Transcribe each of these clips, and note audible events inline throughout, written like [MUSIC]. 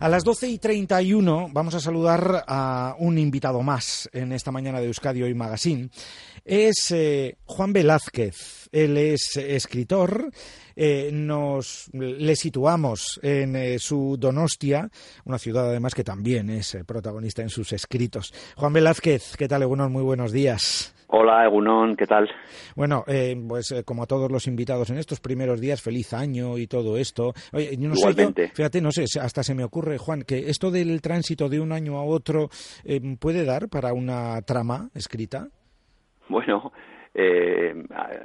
A las 12 y 31 vamos a saludar a un invitado más en esta mañana de Euskadi Hoy Magazine. Es eh, Juan Velázquez. Él es escritor. Eh, nos le situamos en eh, su Donostia, una ciudad además que también es protagonista en sus escritos. Juan Velázquez, ¿qué tal? Buenos, muy buenos días. Hola, Egunon, ¿qué tal? Bueno, eh, pues eh, como a todos los invitados en estos primeros días, feliz año y todo esto. Oye, no Igualmente. Sé fíjate, no sé, hasta se me ocurre, Juan, que esto del tránsito de un año a otro eh, puede dar para una trama escrita. Bueno, eh,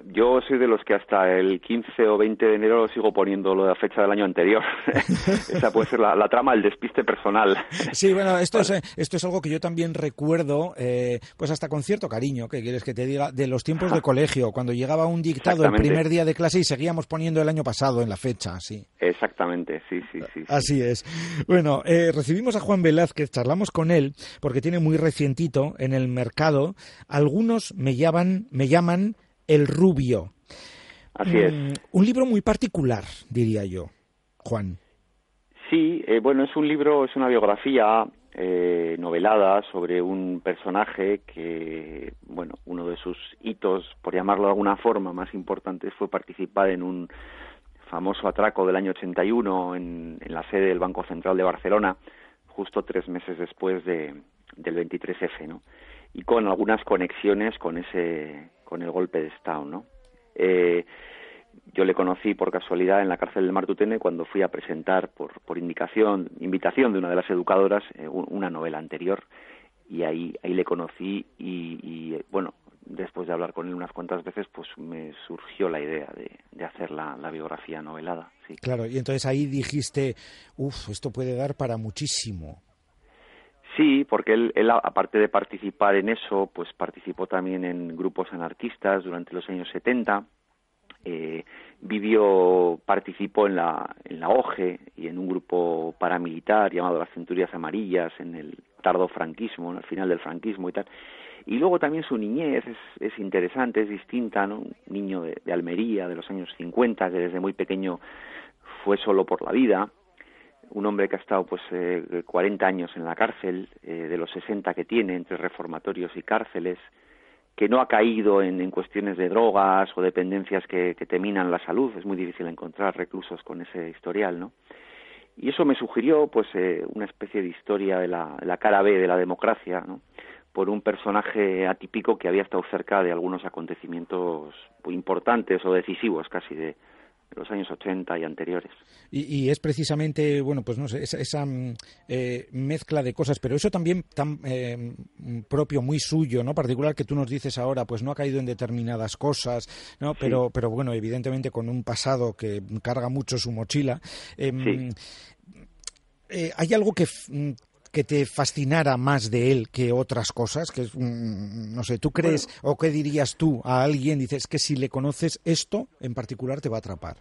yo soy de los que hasta el 15 o 20 de enero sigo poniendo lo de la fecha del año anterior. [LAUGHS] Esa puede ser la, trama, el despiste personal. Sí, bueno, esto, es, esto es algo que yo también recuerdo, eh, pues hasta con cierto cariño, que quieres que te diga, de los tiempos de [LAUGHS] colegio, cuando llegaba un dictado el primer día de clase y seguíamos poniendo el año pasado en la fecha, sí. Exactamente, sí, sí, sí. Así es. Bueno, eh, recibimos a Juan Velázquez, charlamos con él, porque tiene muy recientito en el mercado, algunos me llaman, me llaman llaman El Rubio. Así es. Mm, un libro muy particular, diría yo, Juan. Sí, eh, bueno, es un libro, es una biografía eh, novelada sobre un personaje que, bueno, uno de sus hitos, por llamarlo de alguna forma, más importantes fue participar en un famoso atraco del año 81 en, en la sede del Banco Central de Barcelona, justo tres meses después de, del 23F, ¿no? Y con algunas conexiones con ese con el golpe de Estado, ¿no? Eh, yo le conocí por casualidad en la cárcel del Martutene cuando fui a presentar por, por indicación, invitación de una de las educadoras eh, una novela anterior y ahí, ahí le conocí y, bueno, después de hablar con él unas cuantas veces, pues me surgió la idea de, hacer la, biografía novelada. Claro, y entonces ahí dijiste, uff, esto puede dar para muchísimo. Sí, porque él, aparte de participar en eso, pues participó también en grupos anarquistas durante los años 70. Eh, vivió, participó en la, OGE y en un grupo paramilitar llamado las Centurias Amarillas en el tardo franquismo, al final del franquismo y tal. Y luego también su niñez es, es interesante, es distinta, ¿no? Un niño de Almería de los años 50 que desde muy pequeño fue solo por la vida un hombre que ha estado pues eh, 40 años en la cárcel, eh, de los 60 que tiene entre reformatorios y cárceles, que no ha caído en, cuestiones de drogas o dependencias que, que te minan la salud, es muy difícil encontrar reclusos con ese historial, ¿no? Y eso me sugirió pues eh, una especie de historia de la, cara B de la democracia, por un personaje atípico que había estado cerca de algunos acontecimientos importantes o decisivos casi de, los años 80 y anteriores. Y, es precisamente, bueno, pues no sé, esa, mm, eh, mezcla de cosas, pero eso también tan eh, propio, muy suyo, ¿no? Particular que tú nos dices ahora, pues no ha caído en determinadas cosas, ¿no? Pero, pero bueno, evidentemente con un pasado que carga mucho su mochila. Em, eh, ¿Hay algo que, mm, que te fascinara más de él que otras cosas? Que mm, no sé, ¿tú crees o qué dirías tú a alguien? Dices que si le conoces esto en particular te va a atrapar.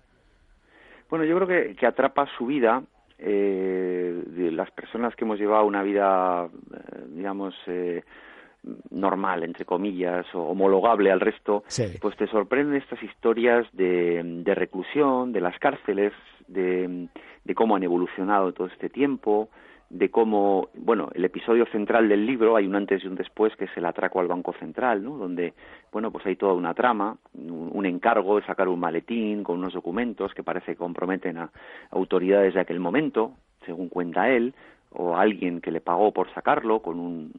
Bueno, yo creo que, que atrapa su vida. Eh, de las personas que hemos llevado una vida, eh, digamos, eh, normal, entre comillas, o homologable al resto, pues te sorprenden estas historias de, de reclusión, de las cárceles, de, de cómo han evolucionado todo este tiempo, de cómo, bueno, el episodio central del libro, hay un antes y un después, que es el atraco al Banco Central, ¿no? Donde, bueno, pues hay toda una trama, un, encargo de sacar un maletín con unos documentos que parece que comprometen a autoridades de aquel momento, según cuenta él, o a alguien que le pagó por sacarlo con un,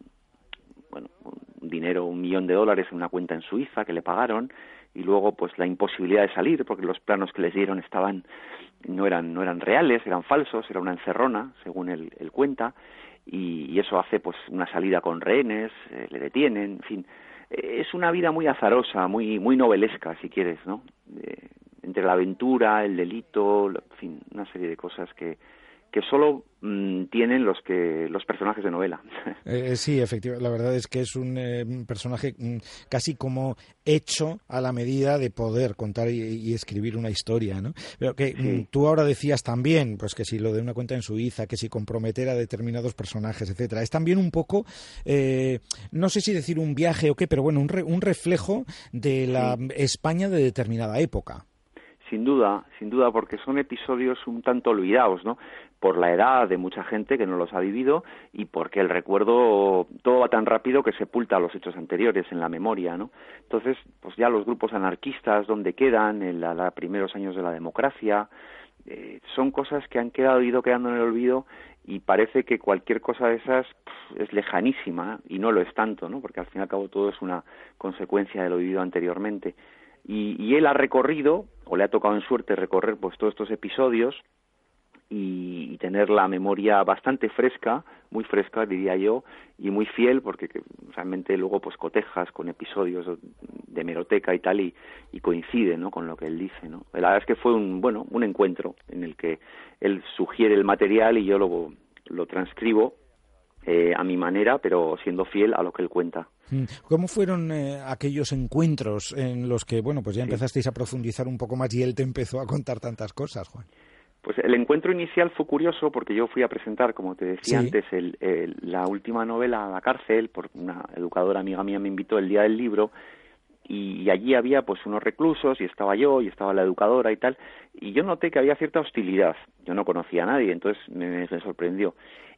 bueno, un dinero, un millón de dólares en una cuenta en Suiza que le pagaron, y luego, pues la imposibilidad de salir, porque los planos que les dieron estaban no eran, no eran reales, eran falsos, era una encerrona, según él, cuenta, y, eso hace pues una salida con rehenes, eh, le detienen, en fin, eh, es una vida muy azarosa, muy, muy novelesca, si quieres, ¿no? entre la aventura, el delito, en fin, una serie de cosas que, que solo mm, tienen los que los personajes de novela. [LAUGHS] Eh, sí, efectivamente. La verdad es que es un eh, personaje mm, casi como hecho a la medida de poder contar y, escribir una historia, ¿no? Pero que mm, tú ahora decías también, pues que si lo de una cuenta en Suiza, que si comprometer a determinados personajes, etcétera, es también un poco, eh, no sé si decir un viaje o qué, pero bueno, un, un reflejo de la España de determinada época. Sin duda, sin duda, porque son episodios un tanto olvidados, ¿no? Por la edad de mucha gente que no los ha vivido y porque el recuerdo todo va tan rápido que sepulta los hechos anteriores en la memoria, ¿no? Entonces, pues ya los grupos anarquistas, donde quedan, en los primeros años de la democracia, eh, son cosas que han quedado ido quedando en el olvido y parece que cualquier cosa de esas es lejanísima y no lo es tanto, ¿no? Porque al fin y al cabo todo es una consecuencia de lo vivido anteriormente. Y, él ha recorrido, o le ha tocado en suerte recorrer pues todos estos episodios y, tener la memoria bastante fresca, muy fresca diría yo, y muy fiel porque realmente luego pues cotejas con episodios de meroteca y tal y, coincide ¿no? con lo que él dice. ¿no? La verdad es que fue un, bueno, un encuentro en el que él sugiere el material y yo lo, lo transcribo eh, a mi manera, pero siendo fiel a lo que él cuenta. Mm. ¿Cómo fueron eh, aquellos encuentros en los que, bueno, pues ya empezasteis a profundizar un poco más y él te empezó a contar tantas cosas, Juan? Pues el encuentro inicial fue curioso porque yo fui a presentar, como te decía antes, la última novela a la cárcel, por una educadora amiga mía me invitó el día del libro y allí había pues unos reclusos y estaba yo y estaba la educadora y tal y yo noté que había cierta hostilidad. Yo no conocía a nadie entonces me sorprendió.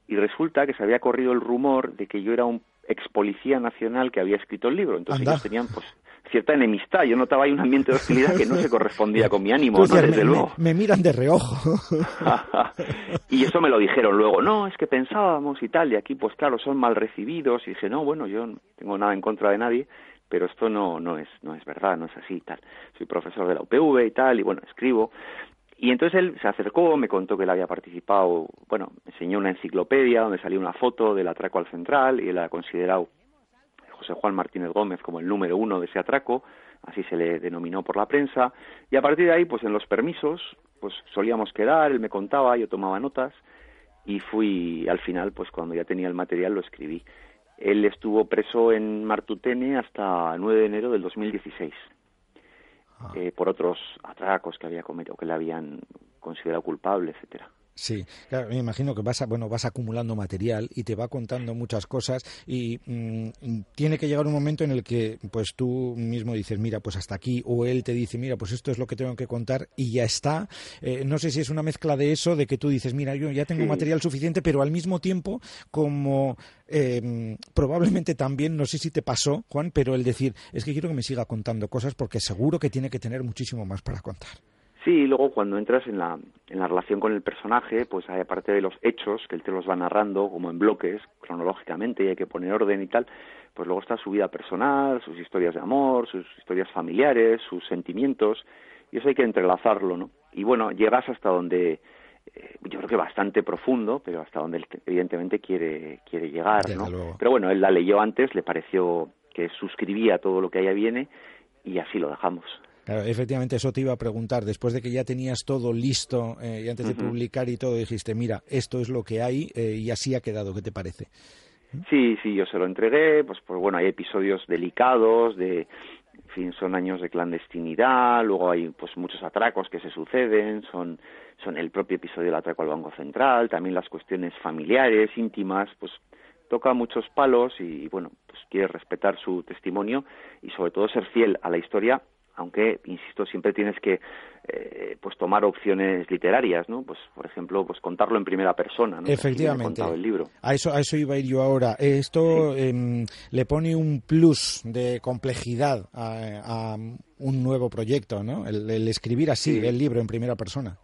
Y resulta que se había corrido el rumor de que yo era un ex policía nacional que había escrito el libro. Entonces ellos tenían pues cierta enemistad. Yo notaba ahí un ambiente de hostilidad que no se correspondía con mi ánimo, pues Desde me, luego. Me, miran de reojo. [LAUGHS] y eso me lo dijeron luego. No, es que pensábamos y tal, y aquí pues claro, son mal recibidos. Y dije, no, bueno, yo no tengo nada en contra de nadie, pero esto no, no, es, no es verdad, no es así y tal. Soy profesor de la UPV y tal, y bueno, escribo. Y entonces él se acercó, me contó que él había participado, bueno, me enseñó una enciclopedia donde salía una foto del atraco al central y él ha considerado José Juan Martínez Gómez como el número uno de ese atraco, así se le denominó por la prensa, y a partir de ahí, pues en los permisos, pues solíamos quedar, él me contaba, yo tomaba notas, y fui al final, pues cuando ya tenía el material lo escribí. Él estuvo preso en Martutene hasta el 9 de enero del 2016. Ah. Eh, por otros atracos que había cometido, que le habían considerado culpable, etcétera. Sí, claro, me imagino que vas, bueno, vas acumulando material y te va contando muchas cosas y mm, tiene que llegar un momento en el que pues tú mismo dices, mira, pues hasta aquí, o él te dice, mira, pues esto es lo que tengo que contar y ya está. Eh, no sé si es una mezcla de eso, de que tú dices, mira, yo ya tengo material suficiente, pero al mismo tiempo, como eh, probablemente también, no sé si te pasó, Juan, pero el decir, es que quiero que me siga contando cosas porque seguro que tiene que tener muchísimo más para contar. Sí, y luego cuando entras en la, en la relación con el personaje, pues hay aparte de los hechos, que él te los va narrando como en bloques, cronológicamente, y hay que poner orden y tal, pues luego está su vida personal, sus historias de amor, sus historias familiares, sus sentimientos, y eso hay que entrelazarlo, ¿no? Y bueno, llegas hasta donde, eh, yo creo que bastante profundo, pero hasta donde él evidentemente quiere, quiere llegar, ¿no? Pero bueno, él la leyó antes, le pareció que suscribía todo lo que allá viene, y así lo dejamos efectivamente, eso te iba a preguntar. Después de que ya tenías todo listo eh, y antes de publicar y todo, dijiste, mira, esto es lo que hay eh, y así ha quedado. ¿Qué te parece? Sí, sí, yo se lo entregué. Pues, pues bueno, hay episodios delicados de, en fin, son años de clandestinidad. Luego hay pues muchos atracos que se suceden. Son son el propio episodio del atraco al Banco Central. También las cuestiones familiares, íntimas, pues toca muchos palos y bueno, pues quiere respetar su testimonio y sobre todo ser fiel a la historia aunque insisto siempre tienes que eh, pues tomar opciones literarias no pues por ejemplo pues contarlo en primera persona ¿no? efectivamente. el libro. A eso a eso iba a ir yo ahora. Esto em, le pone un plus de complejidad a, un nuevo proyecto no el, escribir así el libro en primera persona.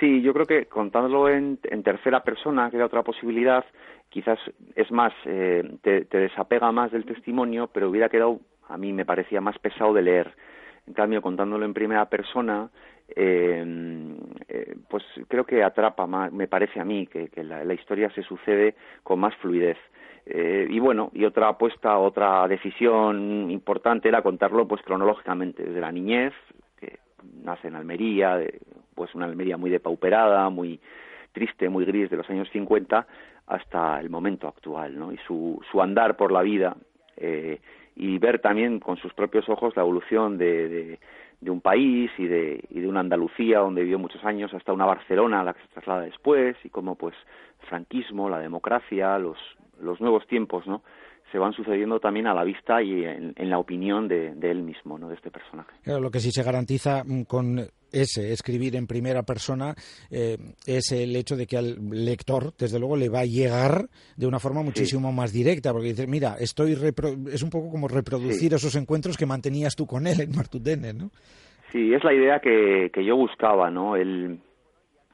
Sí yo creo que contándolo en, tercera persona que da otra posibilidad quizás es más eh, te desapega más del testimonio pero hubiera quedado a mí me parecía más pesado de leer en cambio, contándolo en primera persona, eh, eh, pues creo que atrapa más, me parece a mí, que, la, historia se sucede con más fluidez. Eh, y bueno, y otra apuesta, otra decisión importante era contarlo pues cronológicamente, desde la niñez, que nace en Almería, pues una Almería muy depauperada, muy triste, muy gris de los años 50 hasta el momento actual, ¿no? Y su, su andar por la vida eh, y ver también con sus propios ojos la evolución de, de, un país y de, y de una Andalucía donde vivió muchos años hasta una Barcelona a la que se traslada después y cómo pues franquismo, la democracia, los, los nuevos tiempos, ¿no? se van sucediendo también a la vista y en, la opinión de, él mismo, ¿no? de este personaje. Lo que sí se garantiza mm, con ese escribir en primera persona eh, es el hecho de que al lector, desde luego, le va a llegar de una forma muchísimo más directa, porque dices, mira, estoy es un poco como reproducir esos encuentros que mantenías tú con él en Martutene, ¿no? Sí, es la idea que, que yo buscaba, ¿no? El,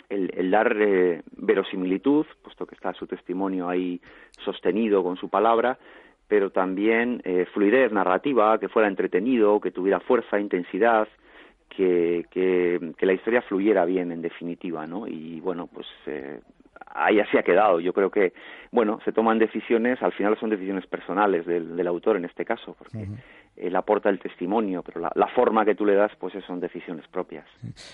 el, dar eh, verosimilitud, puesto que está su testimonio ahí sostenido con su palabra, pero también eh, fluidez narrativa, que fuera entretenido, que tuviera fuerza, intensidad, que, que, la historia fluyera bien en definitiva, ¿no? Y bueno, pues eh, ahí así ha quedado. Yo creo que, bueno, se toman decisiones, al final son decisiones personales del, del autor en este caso, porque él aporta el testimonio, pero la, forma que tú le das, pues son decisiones propias.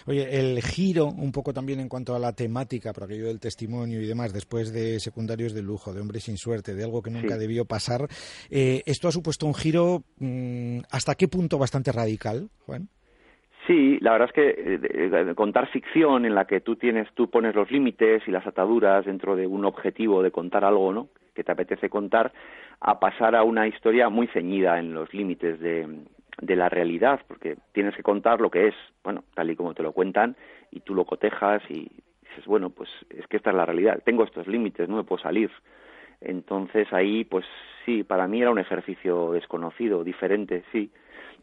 Oye, el giro, un poco también en cuanto a la temática, por aquello del testimonio y demás, después de Secundarios de Lujo, de Hombres sin Suerte, de algo que nunca debió pasar, eh, ¿esto ha supuesto un giro mm, hasta qué punto bastante radical, Juan? Sí, la verdad es que eh, contar ficción en la que tú tienes, tú pones los límites y las ataduras dentro de un objetivo de contar algo, ¿no? Que te apetece contar, a pasar a una historia muy ceñida en los límites de, de la realidad, porque tienes que contar lo que es, bueno, tal y como te lo cuentan, y tú lo cotejas y dices, bueno, pues es que esta es la realidad, tengo estos límites, no me puedo salir. Entonces ahí, pues sí, para mí era un ejercicio desconocido, diferente, sí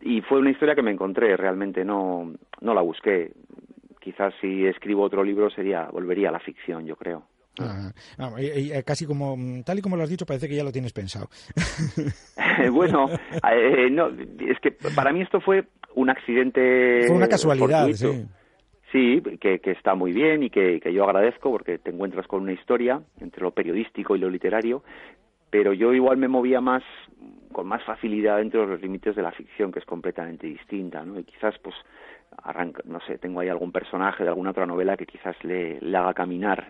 y fue una historia que me encontré realmente no no la busqué. Quizás si escribo otro libro sería volvería a la ficción yo creo. Ah, casi como tal y como lo has dicho parece que ya lo tienes pensado. [LAUGHS] Bueno [LAUGHS] eh, no es que para mí esto fue un accidente fue una casualidad sí. Sí, que, que, está muy bien y que, que yo agradezco porque te encuentras con una historia entre lo periodístico y lo literario, pero yo igual me movía más con más facilidad dentro de los límites de la ficción, que es completamente distinta, ¿no? Y quizás, pues, arranca, no sé, tengo ahí algún personaje de alguna otra novela que quizás le, haga caminar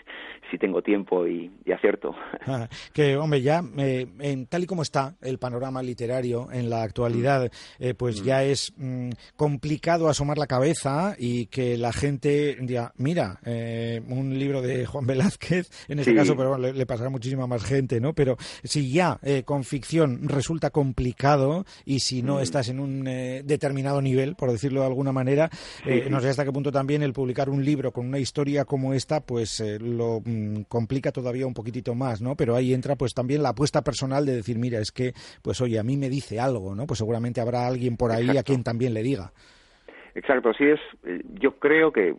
[LAUGHS] si tengo tiempo y, acierto. Ah, que, hombre, ya, eh, en, tal y como está el panorama literario en la actualidad, mm. eh, pues mm. ya es mm, complicado asomar la cabeza y que la gente diga, mira, eh, un libro de Juan Velázquez, en este caso, pero le, pasará muchísima más gente, ¿no? Pero si ya con ficción resulta complicado y si no estás en un determinado nivel, por decirlo de alguna manera, no sé hasta qué punto también el publicar un libro con una historia como esta, pues lo complica todavía un poquitito más, ¿no? Pero ahí entra pues también la apuesta personal de decir, mira, es que, pues oye, a mí me dice algo, ¿no? Pues seguramente habrá alguien por ahí a quien también le diga. Exacto, sí es. Eh, yo creo que,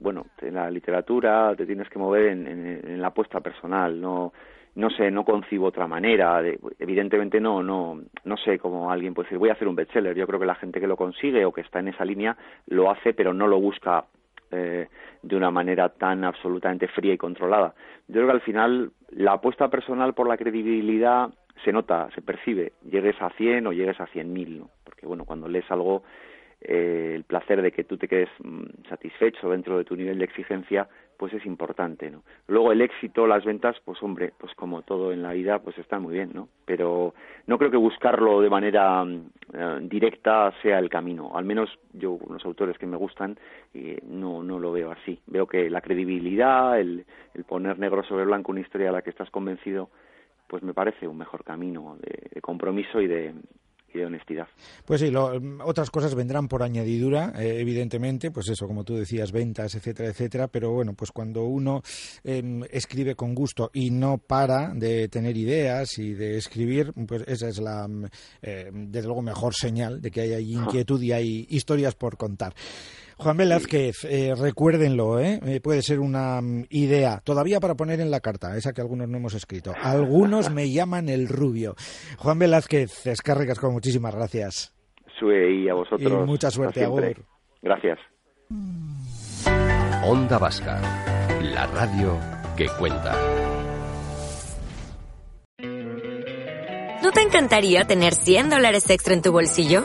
bueno, en la literatura te tienes que mover en, la apuesta personal, no, no sé, no concibo otra manera. evidentemente no, no, no sé cómo alguien puede decir voy a hacer un bestseller. Yo creo que la gente que lo consigue o que está en esa línea lo hace, pero no lo busca eh, de una manera tan absolutamente fría y controlada. Yo creo que al final la apuesta personal por la credibilidad se nota, se percibe, llegues a 100 o llegues a 100.000, ¿no? Porque bueno, cuando lees algo, eh, el placer de que tú te quedes mm, satisfecho dentro de tu nivel de exigencia, pues es importante, ¿no? Luego el éxito, las ventas, pues hombre, pues como todo en la vida, pues está muy bien, ¿no? Pero no creo que buscarlo de manera mm, eh, directa sea el camino. Al menos yo, los autores que me gustan, eh, no, no lo veo así. Veo que la credibilidad, el, el poner negro sobre blanco una historia a la que estás convencido, pues me parece un mejor camino de compromiso y de, de honestidad. Pues sí, otras cosas vendrán por añadidura, eh, evidentemente, pues eso, como tú decías, ventas, etcétera, etcétera, pero bueno, pues cuando uno em, escribe con gusto y no para de tener ideas y de escribir, pues esa es la, eh, desde luego, mejor señal de que hay inquietud y hay historias por contar. Juan Velázquez, eh, recuérdenlo, ¿eh? ¿eh? puede ser una mm, idea, todavía para poner en la carta, esa que algunos no hemos escrito. Algunos me llaman el rubio. Juan Velázquez, escárregas con muchísimas gracias. Sue y a vosotros. Y mucha suerte, Agur. Gracias. Onda Vasca, la radio que cuenta. ¿No te encantaría tener 100 dólares extra en tu bolsillo?